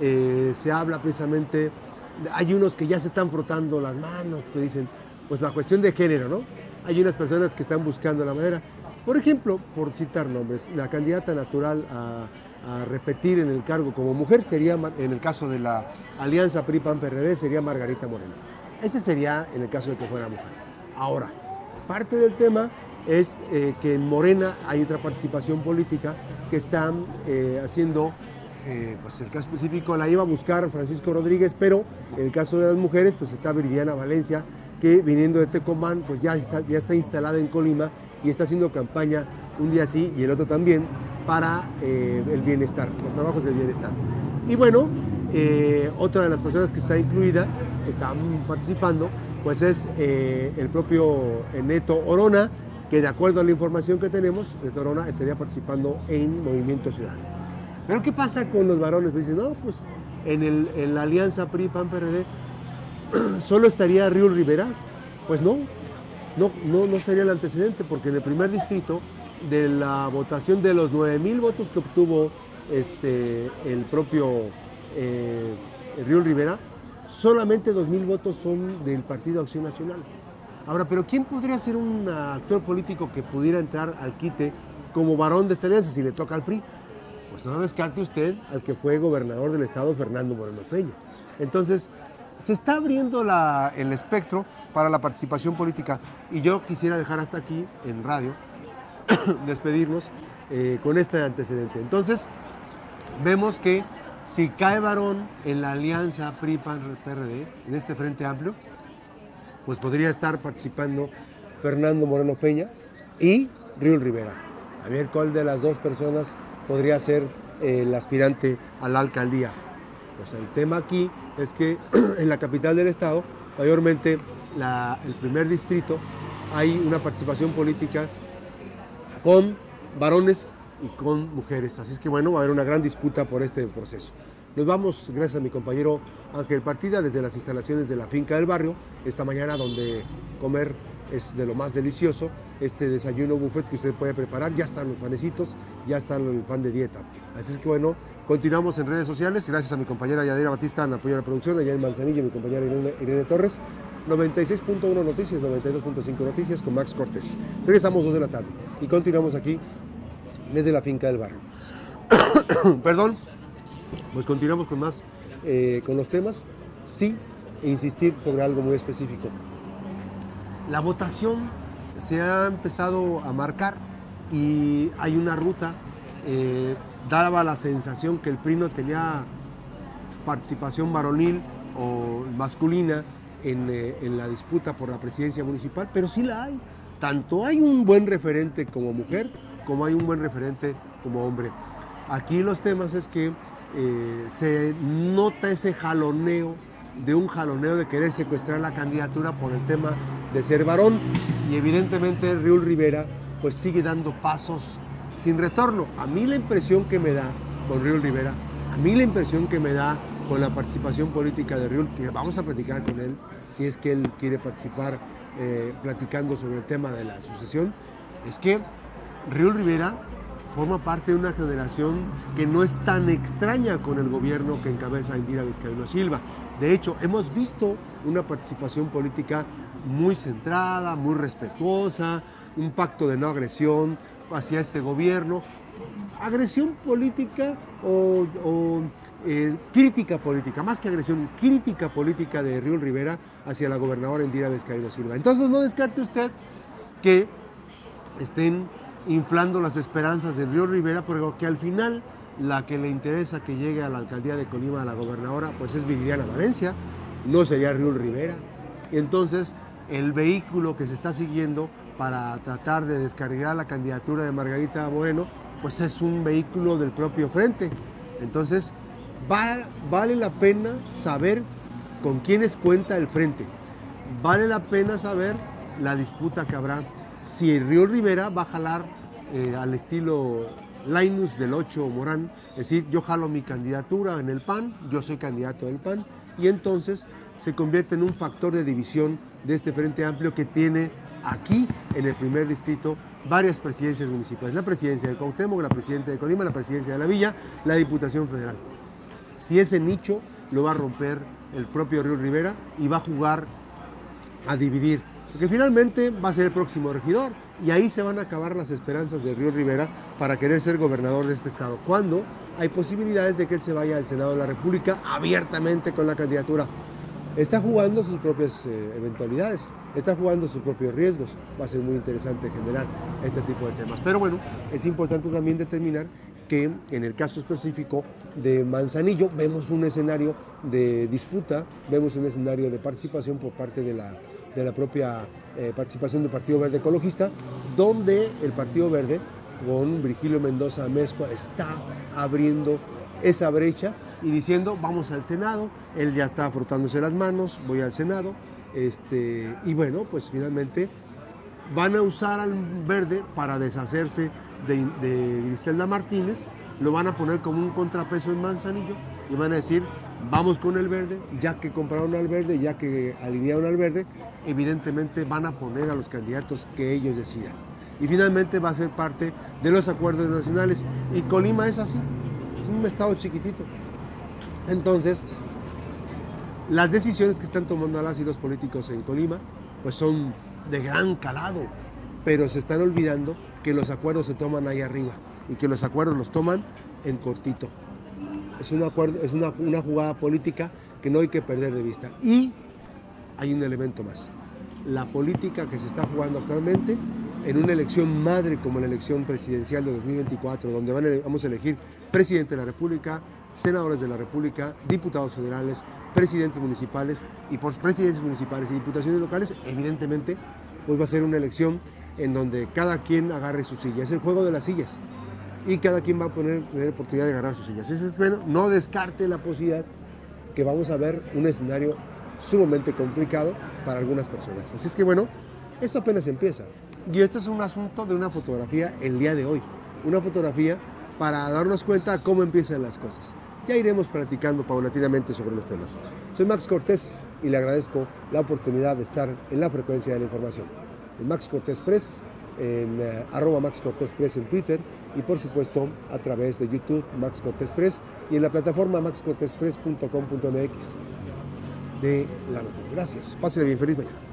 eh, se habla precisamente, hay unos que ya se están frotando las manos, que dicen, pues la cuestión de género, ¿no? Hay unas personas que están buscando la manera. Por ejemplo, por citar nombres, la candidata natural a, repetir en el cargo como mujer sería, en el caso de la alianza PRI-PAN-PRD, sería Margarita Moreno. Ese sería en el caso de que fuera mujer. Ahora, parte del tema es eh, que en Morena hay otra participación política que están eh, haciendo, eh, pues el caso específico la iba a buscar Francisco Rodríguez, pero en el caso de las mujeres, pues está Viridiana Valencia, que viniendo de Tecomán, pues ya está, ya está instalada en Colima y está haciendo campaña un día sí y el otro también para el bienestar, los trabajos del bienestar. Y bueno, otra de las personas que está incluida, están participando, pues es el propio Neto Orona, que de acuerdo a la información que tenemos, de Torona estaría participando en Movimiento Ciudadano. Pero ¿qué pasa con los varones? Me dicen, no, pues en, el, en la alianza PRI-PAN-PRD solo estaría Río Rivera. Pues no, no, no, no sería el antecedente, porque en el primer distrito de la votación de los 9.000 votos que obtuvo este, el propio eh, Río Rivera, solamente 2.000 votos son del Partido Acción Nacional. Ahora, pero ¿quién podría ser un actor político que pudiera entrar al quite como varón de esta si le toca al PRI? Pues no descarte usted al que fue gobernador del estado, Fernando Moreno Peña. Entonces, se está abriendo el espectro para la participación política y yo quisiera dejar hasta aquí en radio, despedirnos eh, con este antecedente. Entonces, vemos que si cae varón en la alianza PRI-PAN-PRD, en este frente amplio, pues podría estar participando Fernando Moreno Peña y Riul Rivera. A ver cuál de las dos personas podría ser el aspirante a la alcaldía. Pues el tema aquí es que en la capital del estado, mayormente el primer distrito, hay una participación política con varones y con mujeres. Así es que bueno, va a haber una gran disputa por este proceso. Nos vamos, gracias a mi compañero Ángel Partida, desde las instalaciones de la finca del barrio, esta mañana donde comer es de lo más delicioso, este desayuno buffet que usted puede preparar, ya están los panecitos, ya está el pan de dieta. Así es que bueno, continuamos en redes sociales, gracias a mi compañera Yadira Batista en apoyo a la producción, allá en Manzanillo, mi compañera Irene, Torres, 96.1 Noticias, 92.5 Noticias con Max Cortés. Regresamos dos de la tarde y continuamos aquí desde la finca del barrio. Perdón pues continuamos con más, eh, con los temas, sí, insistir sobre algo muy específico. La votación se ha empezado a marcar y hay una ruta, eh, daba la sensación que el PRI no tenía participación varonil o masculina en, eh, en, la disputa por la presidencia municipal, pero sí la hay. Tanto hay un buen referente como mujer, como hay un buen referente como hombre. Aquí los temas es que eh, se nota ese jaloneo, de un jaloneo de querer secuestrar la candidatura por el tema de ser varón. Y evidentemente Riul Rivera pues sigue dando pasos sin retorno. A mí la impresión que me da con Riul Rivera, a mí la impresión que me da con la participación política de Riul, que vamos a platicar con él, si es que él quiere participar eh, platicando sobre el tema de la sucesión, es que Riul Rivera forma parte de una generación que no es tan extraña con el gobierno que encabeza Indira Vizcaíno Silva. De hecho, hemos visto una participación política muy centrada, muy respetuosa, un pacto de no agresión hacia este gobierno. Agresión política o, eh, crítica política, más que agresión, crítica política de Río Rivera hacia la gobernadora Indira Vizcaíno Silva. Entonces no descarte usted que estén inflando las esperanzas de Río Rivera, pero que al final la que le interesa que llegue a la alcaldía de Colima, a la gobernadora, pues es Viridiana Valencia, no sería Río Rivera. Entonces el vehículo que se está siguiendo para tratar de descargar la candidatura de Margarita Bueno, pues es un vehículo del propio frente. Entonces, vale la pena saber con quiénes cuenta el frente. Vale la pena saber la disputa que habrá si Río Rivera va a jalar eh, al estilo Linus del 8 Morán, es decir, yo jalo mi candidatura en el PAN, yo soy candidato del PAN, y entonces se convierte en un factor de división de este Frente Amplio que tiene aquí, en el primer distrito, varias presidencias municipales. La presidencia de Cuauhtémoc, la presidencia de Colima, la presidencia de la Villa, la Diputación Federal. si ese nicho lo va a romper el propio Río Rivera y va a jugar a dividir. Porque finalmente va a ser el próximo regidor y ahí se van a acabar las esperanzas de Río Rivera para querer ser gobernador de este estado. Cuando hay posibilidades de que él se vaya al Senado de la República abiertamente con la candidatura. Está jugando sus propias eh, eventualidades, está jugando sus propios riesgos. Va a ser muy interesante generar este tipo de temas. Pero bueno, es importante también determinar que en el caso específico de Manzanillo vemos un escenario de disputa, vemos un escenario de participación por parte de la, de la propia eh, participación del Partido Verde Ecologista, donde el Partido Verde con Virgilio Mendoza Mezcua está abriendo esa brecha y diciendo vamos al Senado, él ya está frotándose las manos, voy al Senado, este, y bueno, pues finalmente van a usar al verde para deshacerse de, de Griselda Martínez, lo van a poner como un contrapeso en Manzanillo y van a decir, vamos con el verde, ya que compraron al verde, ya que alinearon al verde, evidentemente van a poner a los candidatos que ellos decidan. Y finalmente va a ser parte de los acuerdos nacionales. Y Colima es así, es un estado chiquitito. Entonces, las decisiones que están tomando las y los políticos en Colima, pues son de gran calado, pero se están olvidando que los acuerdos se toman ahí arriba y que los acuerdos los toman en cortito. Es, un acuerdo, es una, una jugada política que no hay que perder de vista. Y hay un elemento más. La política que se está jugando actualmente en una elección madre como la elección presidencial de 2024, donde vamos a elegir presidente de la República, senadores de la República, diputados federales, presidentes municipales y por presidentes municipales y diputaciones locales, evidentemente, pues va a ser una elección en donde cada quien agarre su silla. Es el juego de las sillas. Y cada quien va a poner, tener oportunidad de agarrar sus sillas. Ese es bueno, no descarte la posibilidad que vamos a ver un escenario sumamente complicado para algunas personas. Así es que bueno, esto apenas empieza. Y esto es un asunto de una fotografía el día de hoy. Una fotografía para darnos cuenta cómo empiezan las cosas. Ya iremos platicando paulatinamente sobre los temas. Soy Max Cortés y le agradezco la oportunidad de estar en la frecuencia de la información. En Max Cortés Press, en eh, arroba Max Cortés Press en Twitter y por supuesto a través de YouTube Max Cortés Press y en la plataforma maxcortespress.com.mx de la nota. Gracias. Pásale bien. Feliz mañana.